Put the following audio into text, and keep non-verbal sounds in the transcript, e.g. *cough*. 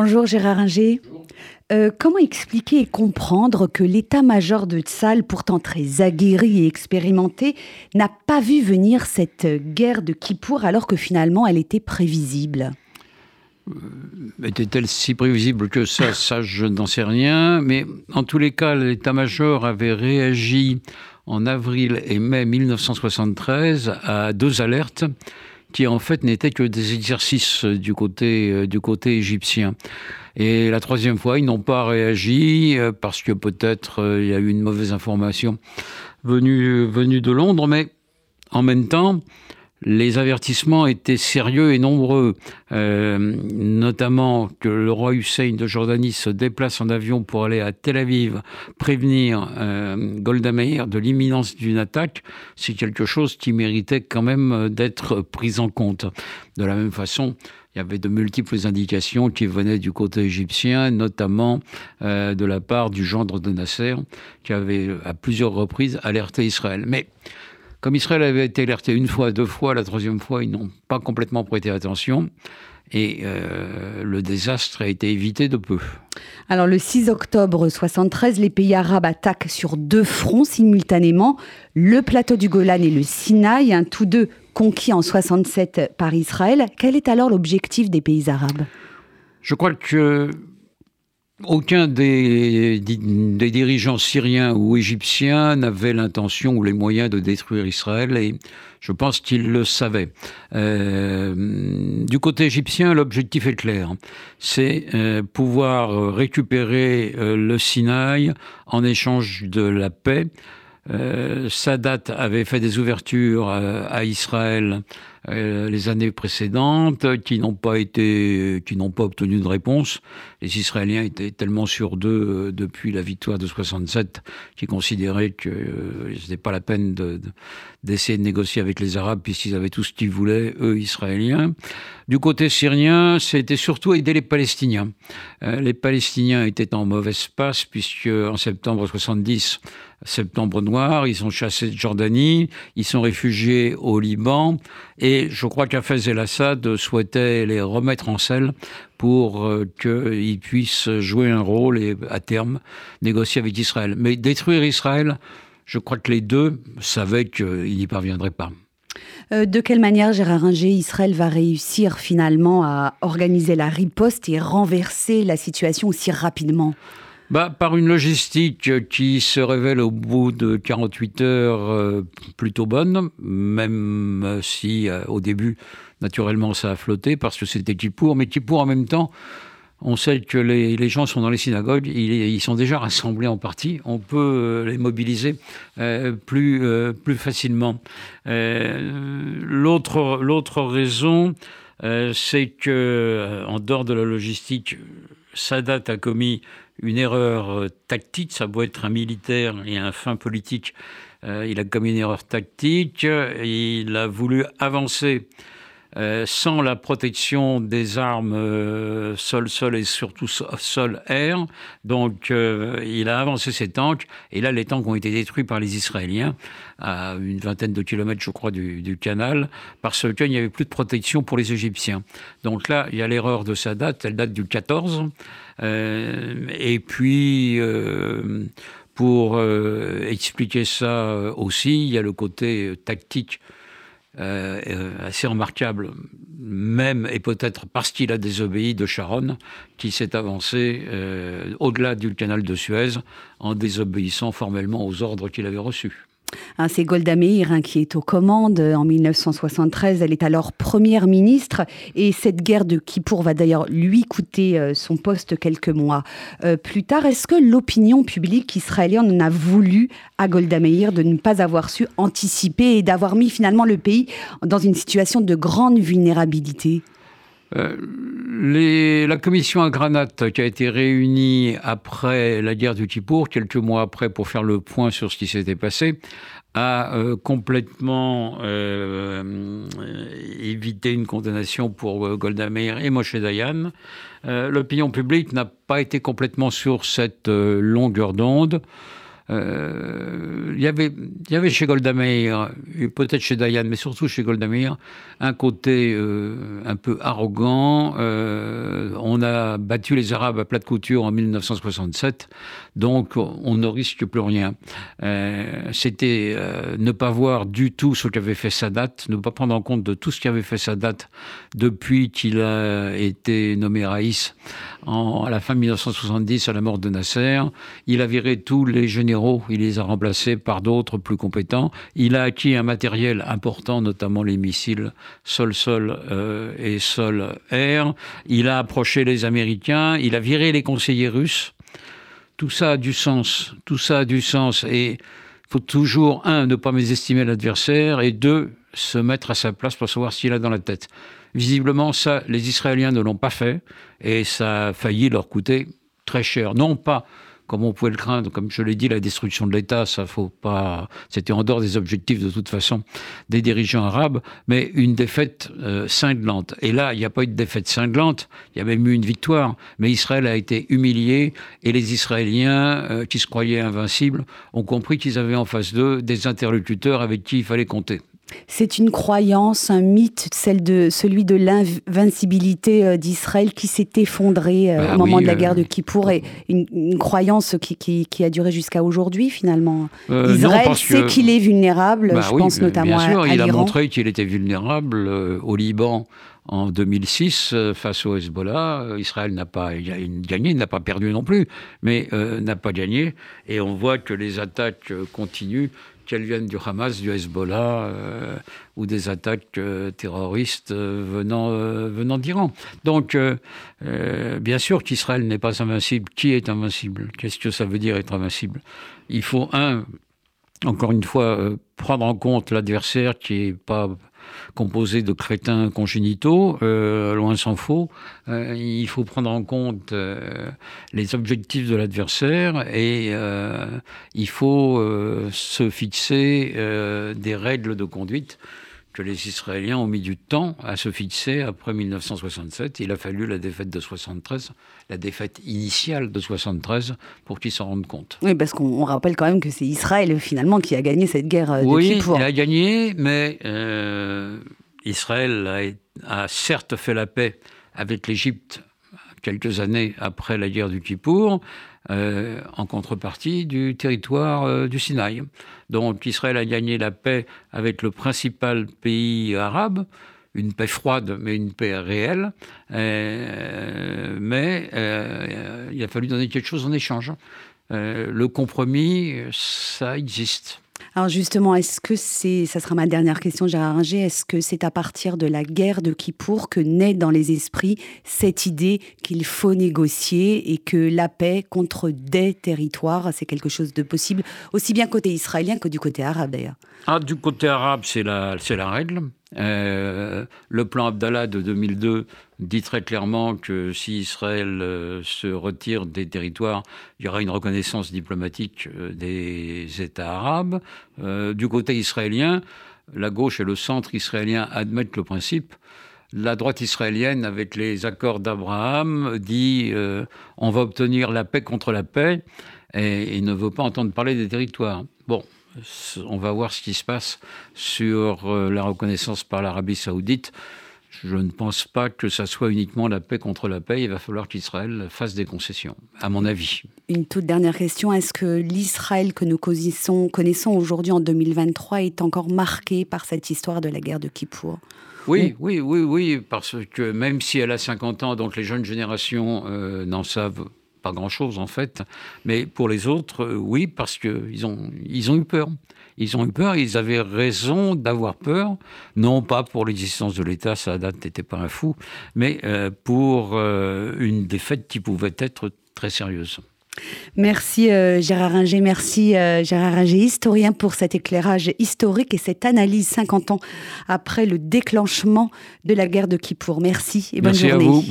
Bonjour Gérard Inger. Euh, comment expliquer et comprendre que l'état-major de Tsal, pourtant très aguerri et expérimenté, n'a pas vu venir cette guerre de Kippour alors que finalement elle était prévisible? Euh, était-elle si prévisible que ça? *laughs* Ça, je n'en sais rien. Mais en tous les cas, l'état-major avait réagi en avril et mai 1973 à deux alertes qui en fait n'étaient que des exercices du côté, euh, du côté égyptien. Et la troisième fois, ils n'ont pas réagi euh, parce que peut-être euh, il y a eu une mauvaise information venue, venue de Londres, mais en même temps, les avertissements étaient sérieux et nombreux, euh, notamment que le roi Hussein de Jordanie se déplace en avion pour aller à Tel Aviv prévenir euh, Golda Meir de l'imminence d'une attaque, c'est quelque chose qui méritait quand même d'être pris en compte. De la même façon, il y avait de multiples indications qui venaient du côté égyptien, notamment euh, de la part du gendre de Nasser, qui avait à plusieurs reprises alerté Israël. Mais comme Israël avait été alerté une fois, deux fois, la troisième fois, ils n'ont pas complètement prêté attention. Et euh, le désastre a été évité de peu. Alors le 6 octobre 73, les pays arabes attaquent sur deux fronts simultanément, le plateau du Golan et le Sinaï, tous deux conquis en 67 par Israël. Quel est alors l'objectif des pays arabes? Je crois que aucun des, dirigeants syriens ou égyptiens n'avait l'intention ou les moyens de détruire Israël et je pense qu'ils le savaient. Euh, du côté égyptien, l'objectif est clair. C'est euh, pouvoir récupérer euh, le Sinaï en échange de la paix. Sadat avait fait des ouvertures à Israël les années précédentes qui n'ont pas été, qui n'ont pas obtenu de réponse. Les Israéliens étaient tellement sur d'eux euh, depuis la victoire de 67 qu'ils considéraient que euh, ce n'était pas la peine d'essayer de, négocier avec les Arabes puisqu'ils avaient tout ce qu'ils voulaient, eux Israéliens. Du côté syrien, c'était surtout aider les Palestiniens. les Palestiniens étaient en mauvaise passe puisque en septembre 70 septembre noir, ils sont chassés de Jordanie, ils sont réfugiés au Liban, et je crois qu'Afez el-Assad souhaitait les remettre en selle pour euh, qu'ils puissent jouer un rôle et, à terme, négocier avec Israël. Mais détruire Israël, je crois que les deux savaient qu'ils n'y parviendraient pas. Euh, de quelle manière, Gérard Inger, Israël va réussir finalement à organiser la riposte et renverser la situation aussi rapidement? Bah, Par une logistique qui se révèle au bout de 48 heures euh, plutôt bonne, même si euh, au début, naturellement, ça a flotté parce que c'était Kippour, mais Kippour en même temps, on sait que les, les, gens sont dans les synagogues, ils, ils, sont déjà rassemblés en partie, on peut euh, les mobiliser plus, plus facilement. L'autre, l'autre raison, c'est que, en dehors de la logistique, Sadat a commis une erreur euh, tactique, ça doit être un militaire et un fin politique. Euh, il a commis une erreur tactique, il a voulu avancer euh, sans la protection des armes euh, sol-sol et surtout sol-air. Donc euh, il a avancé ses tanks et là les tanks ont été détruits par les Israéliens à une vingtaine de kilomètres je crois du canal parce qu'il n'y avait plus de protection pour les Égyptiens. Donc là il y a l'erreur de sa date, elle date du 14. et puis pour expliquer ça aussi, il y a le côté tactique euh, euh, assez remarquable, même et peut-être parce qu'il a désobéi de Sharon, qui s'est avancé euh, au-delà du canal de Suez en désobéissant formellement aux ordres qu'il avait reçus. Hein, c'est Golda Meir hein, qui est aux commandes en 1973. Elle est alors première ministre et cette guerre de Kippour va d'ailleurs lui coûter euh, son poste quelques mois euh, plus tard. Est-ce que l'opinion publique israélienne en a voulu à Golda Meir de ne pas avoir su anticiper et d'avoir mis finalement le pays dans une situation de grande vulnérabilité? Euh, la commission à Granat qui a été réunie après la guerre du Kippour, quelques mois après, pour faire le point sur ce qui s'était passé, a euh, complètement euh, évité une condamnation pour euh, Golda Meir et Moshe Dayan. Euh, L'opinion publique n'a pas été complètement sur cette longueur d'onde. Euh, il y avait, il y avait chez Golda Meir, peut-être chez Dayan, mais surtout chez Golda Meir, un côté euh, un peu arrogant. Euh, on a battu les Arabes à plat de couture en 1967, donc on ne risque plus rien. C'était ne pas voir du tout ce qu'avait fait Sadat, ne pas prendre en compte de tout ce qu'avait fait Sadat depuis qu'il a été nommé Raïs à la fin de 1970 à la mort de Nasser. Il a viré tous les généraux, il les a remplacés par d'autres plus compétents. Il a acquis un matériel important, notamment les missiles sol-sol euh, et sol-air. Il a approché les Américains, il a viré les conseillers russes. Tout ça a du sens, tout ça a du sens. Et il faut toujours, un, ne pas mésestimer l'adversaire, et deux, se mettre à sa place pour savoir qu'il a dans la tête. Visiblement, ça, les Israéliens ne l'ont pas fait, et ça a failli leur coûter très cher. Non pas comme on pouvait le craindre, comme je l'ai dit, la destruction de l'État, ça faut pas. C'était en dehors des objectifs de toute façon des dirigeants arabes, mais une défaite euh, cinglante. Et là, il n'y a pas eu de défaite cinglante, il y a même eu une victoire, mais Israël a été humilié et les Israéliens, euh, qui se croyaient invincibles, ont compris qu'ils avaient en face d'eux des interlocuteurs avec qui il fallait compter. C'est une croyance, un mythe, celle de, celui de l'invincibilité euh, d'Israël qui s'est effondré euh, bah au moment de la guerre de euh, Kippour et une, croyance qui, a duré jusqu'à aujourd'hui finalement. Israël sait qu'il est vulnérable, bah je pense notamment bien sûr, il a montré qu'il était vulnérable au Liban en 2006 face au Hezbollah. Israël n'a pas gagné, n'a pas perdu non plus, mais n'a pas gagné. Et on voit que les attaques continuent qu'elles viennent du Hamas, du Hezbollah euh, ou des attaques euh, terroristes euh, venant, venant d'Iran. Donc, bien sûr qu'Israël n'est pas invincible. Qui est invincible? Qu'est-ce que ça veut dire être invincible? Il faut, un, encore une fois, prendre en compte l'adversaire qui n'est pas composé de crétins congénitaux, euh, loin s'en faut. Euh, il faut prendre en compte euh, les objectifs de l'adversaire et il faut se fixer des règles de conduite que les Israéliens ont mis du temps à se fixer après 1967. Il a fallu la défaite de 73, la défaite initiale de 73, pour qu'ils s'en rendent compte. Oui, parce qu'on rappelle quand même que c'est Israël finalement qui a gagné cette guerre euh, Oui, il a gagné, mais euh, Israël a, a certes fait la paix avec l'Égypte quelques années après la guerre du Kippour, euh, en contrepartie du territoire euh, du Sinaï. Donc Israël a gagné la paix avec le principal pays arabe, une paix froide, mais une paix réelle. Euh, mais il a fallu donner quelque chose en échange. le compromis, ça existe. Alors justement, est-ce que c'est, ça sera ma dernière question, Gérard Ringer, est-ce que c'est à partir de la guerre de Kippour que naît dans les esprits cette idée qu'il faut négocier et que la paix contre des territoires, c'est quelque chose de possible, aussi bien côté israélien que du côté arabe d'ailleurs? Ah, Du côté arabe, c'est la, c'est la règle. Euh, le plan Abdallah de 2002 dit très clairement que si Israël euh, se retire des territoires, il y aura une reconnaissance diplomatique euh, des États arabes. du côté israélien, la gauche et le centre israélien admettent le principe. La droite israélienne, avec les accords d'Abraham, dit on va obtenir la paix contre la paix et, et ne veut pas entendre parler des territoires. Bon, on va voir ce qui se passe sur euh, la reconnaissance par l'Arabie saoudite. Je ne pense pas que ça soit uniquement la paix contre la paix. Il va falloir qu'Israël fasse des concessions, à mon avis. Une toute dernière question. Est-ce que l'Israël que nous connaissons, aujourd'hui en 2023 est encore marqué par cette histoire de la guerre de Kippour? Oui, oui, oui, oui, parce que même si elle a 50 ans, donc les jeunes générations euh, n'en savent pas grand-chose en fait. Mais pour les autres, euh, oui, parce qu'ils ont, ils ont eu peur. Ils ont eu peur, ils avaient raison d'avoir peur, non pas pour l'existence de l'État, date n'était pas un fou, mais euh, pour euh, une défaite qui pouvait être très sérieuse. Merci Gérard Ringer, merci Gérard Ringer, historien, pour cet éclairage historique et cette analyse 50 ans après le déclenchement de la guerre de Kippour. Merci et bonne merci journée. À vous.